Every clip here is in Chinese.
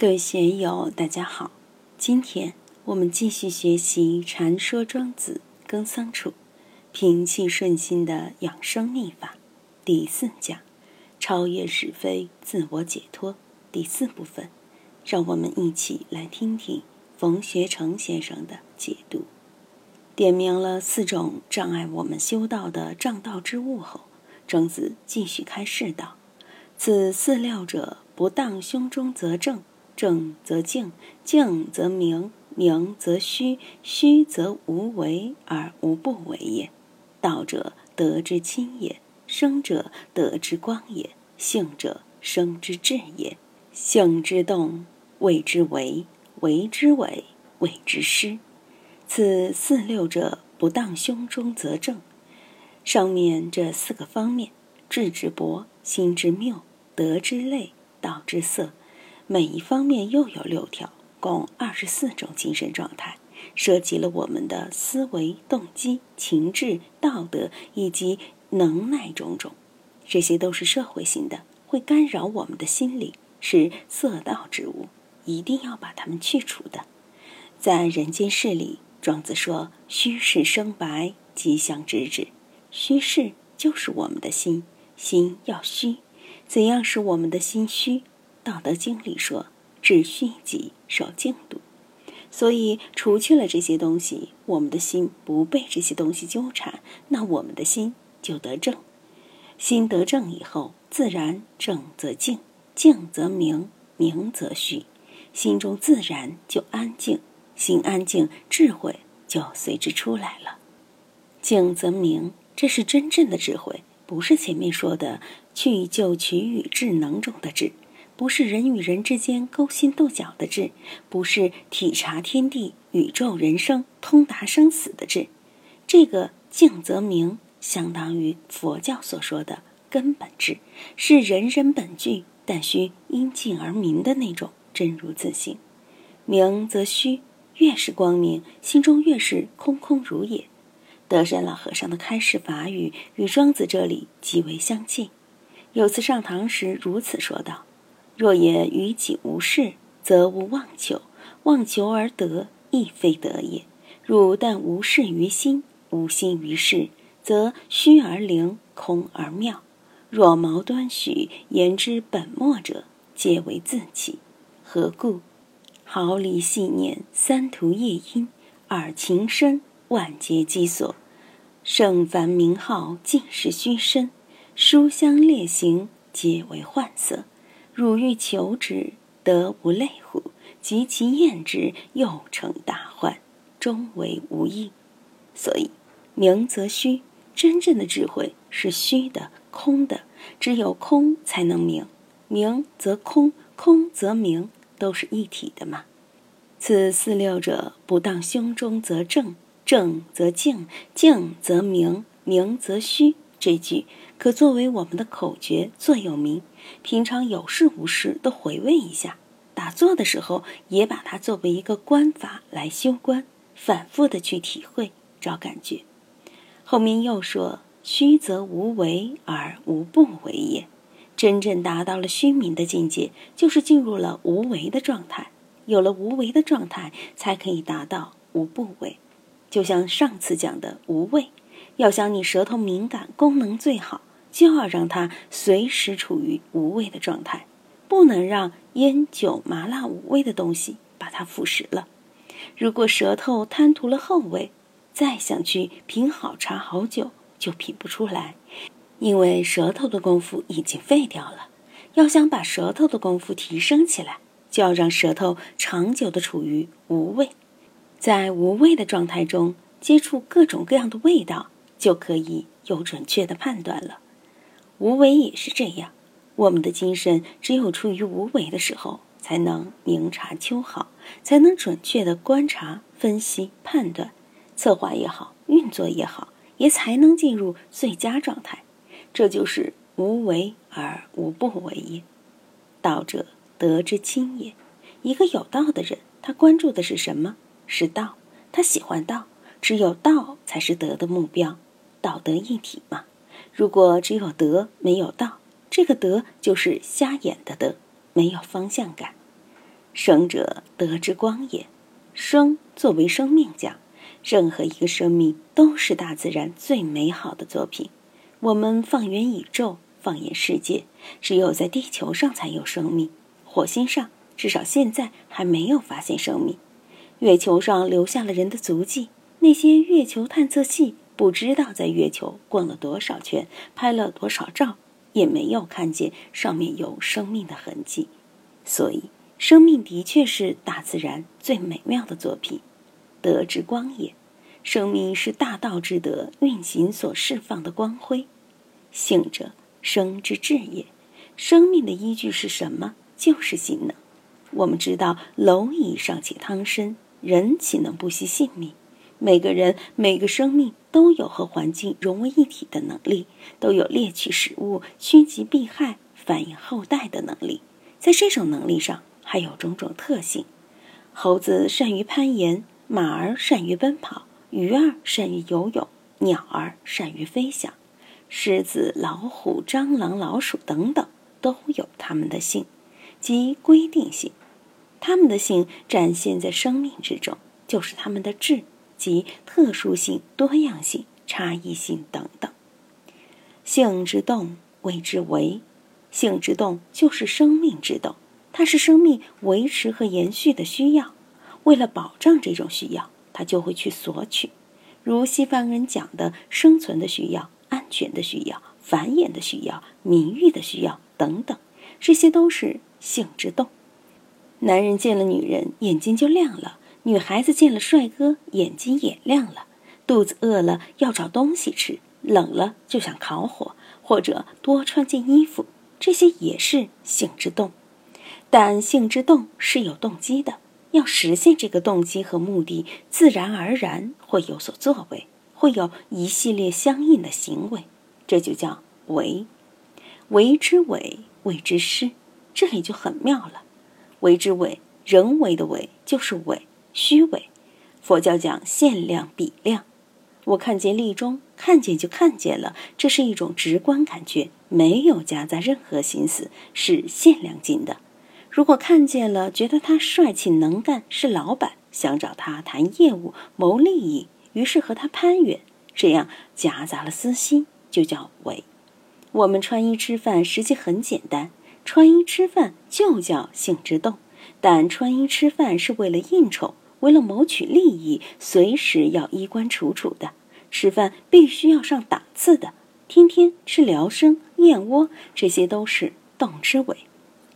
各位学友，大家好！今天我们继续学习《禅说庄子·耕桑处》，平气顺心的养生秘法第四讲：超越是非，自我解脱第四部分。让我们一起来听听冯学成先生的解读。点明了四种障碍我们修道的障道之物后，庄子继续开示道：“此四料者，不当胸中则正。”正则静，静则明，明则虚，虚则无为而无不为也。道者，德之亲也；生者，德之光也；性者，生之志也。性之动，谓之为；为之伪，谓之失。此四六者，不当胸中则正。上面这四个方面：智之博，心之谬，德之类，道之色。每一方面又有六条，共二十四种精神状态，涉及了我们的思维、动机、情志、道德以及能耐种种。这些都是社会性的，会干扰我们的心理，是色道之物，一定要把它们去除的。在人间世里，庄子说：“虚室生白，吉祥之至。”虚室就是我们的心，心要虚。怎样使我们的心虚？道德经里说：“致虚己，守静笃。”所以，除去了这些东西，我们的心不被这些东西纠缠，那我们的心就得正。心得正以后，自然正则静，静则明，明则虚，心中自然就安静。心安静，智慧就随之出来了。静则明，这是真正的智慧，不是前面说的去就取与智能中的智。不是人与人之间勾心斗角的智，不是体察天地宇宙人生通达生死的智，这个静则明，相当于佛教所说的根本智，是人人本具，但需因静而明的那种真如自性。明则虚，越是光明，心中越是空空如也。德山老和尚的开示法语与庄子这里极为相近。有次上堂时，如此说道。若也于己无事，则无妄求；妄求而得，亦非得也。汝但无事于心，无心于事，则虚而灵，空而妙。若毛端许，言之本末者，皆为自弃。何故？毫厘细念，三途夜阴，二情深，万劫积所。圣凡名号，尽是虚身；书香劣行，皆为幻色。汝欲求之，得无类乎？及其厌之，又成大患，终为无益。所以，明则虚。真正的智慧是虚的、空的，只有空才能明。明则空，空则明，都是一体的嘛。此四六者，不当胸中则正，正则静，静则明，明则虚。这句可作为我们的口诀，座右铭。平常有事无事都回味一下，打坐的时候也把它作为一个观法来修观，反复的去体会找感觉。后面又说：“虚则无为而无不为也。”真正达到了虚明的境界，就是进入了无为的状态。有了无为的状态，才可以达到无不为。就像上次讲的无畏。要想你舌头敏感、功能最好，就要让它随时处于无味的状态，不能让烟酒麻辣五味的东西把它腐蚀了。如果舌头贪图了后味，再想去品好茶好酒，就品不出来，因为舌头的功夫已经废掉了。要想把舌头的功夫提升起来，就要让舌头长久的处于无味，在无味的状态中接触各种各样的味道。就可以有准确的判断了。无为也是这样，我们的精神只有处于无为的时候，才能明察秋毫，才能准确的观察、分析、判断，策划也好，运作也好，也才能进入最佳状态。这就是无为而无不为也。道者，德之亲也。一个有道的人，他关注的是什么？是道。他喜欢道，只有道才是德的目标。道德一体嘛，如果只有德没有道，这个德就是瞎眼的德，没有方向感。生者德之光也。生作为生命讲，任何一个生命都是大自然最美好的作品。我们放眼宇宙，放眼世界，只有在地球上才有生命。火星上至少现在还没有发现生命。月球上留下了人的足迹，那些月球探测器不知道在月球逛了多少圈，拍了多少照，也没有看见上面有生命的痕迹。所以，生命的确是大自然最美妙的作品，德之光也。生命是大道之德运行所释放的光辉。性者，生之至也。生命的依据是什么？就是性能。我们知道，蝼蚁尚且汤生，人岂能不惜性命？每个人、每个生命都有和环境融为一体的能力，都有猎取食物、趋吉避害、繁衍后代的能力。在这种能力上，还有种种特性。猴子善于攀岩，马儿善于奔跑。鱼儿善于游泳，鸟儿善于飞翔，狮子、老虎、蟑螂、老鼠等等都有它们的性，即规定性。它们的性展现在生命之中，就是它们的质，及特殊性、多样性、差异性等等。性之动谓之为，性之动就是生命之动，它是生命维持和延续的需要。为了保障这种需要。他就会去索取，如西方人讲的生存的需要、安全的需要、繁衍的需要、名誉的需要等等，这些都是性之动。男人见了女人眼睛就亮了，女孩子见了帅哥眼睛也亮了。肚子饿了要找东西吃，冷了就想烤火或者多穿件衣服，这些也是性之动。但性之动是有动机的。要实现这个动机和目的，自然而然会有所作为，会有一系列相应的行为，这就叫为。为之为，谓之师。这里就很妙了。为之为，人为的为就是为，虚伪。佛教讲限量比量，我看见立中，看见就看见了，这是一种直观感觉，没有夹杂任何心思，是限量进的。如果看见了，觉得他帅气能干，是老板，想找他谈业务谋利益，于是和他攀援，这样夹杂了私心，就叫伪。我们穿衣吃饭实际很简单，穿衣吃饭就叫性之动，但穿衣吃饭是为了应酬，为了谋取利益，随时要衣冠楚楚的，吃饭必须要上档次的，天天吃辽参燕窝，这些都是动之伪。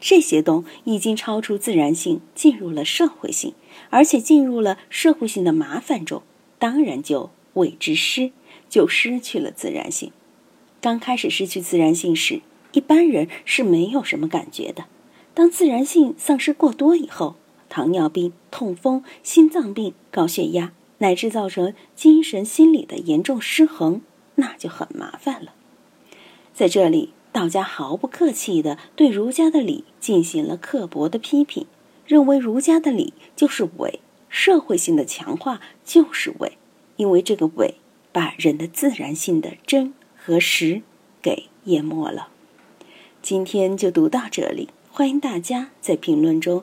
这些动已经超出自然性，进入了社会性，而且进入了社会性的麻烦中，当然就谓之失，就失去了自然性。刚开始失去自然性时，一般人是没有什么感觉的。当自然性丧失过多以后，糖尿病、痛风、心脏病、高血压，乃至造成精神心理的严重失衡，那就很麻烦了。在这里。道家毫不客气地对儒家的礼进行了刻薄的批评，认为儒家的礼就是伪，社会性的强化就是伪，因为这个伪把人的自然性的真和实给淹没了。今天就读到这里，欢迎大家在评论中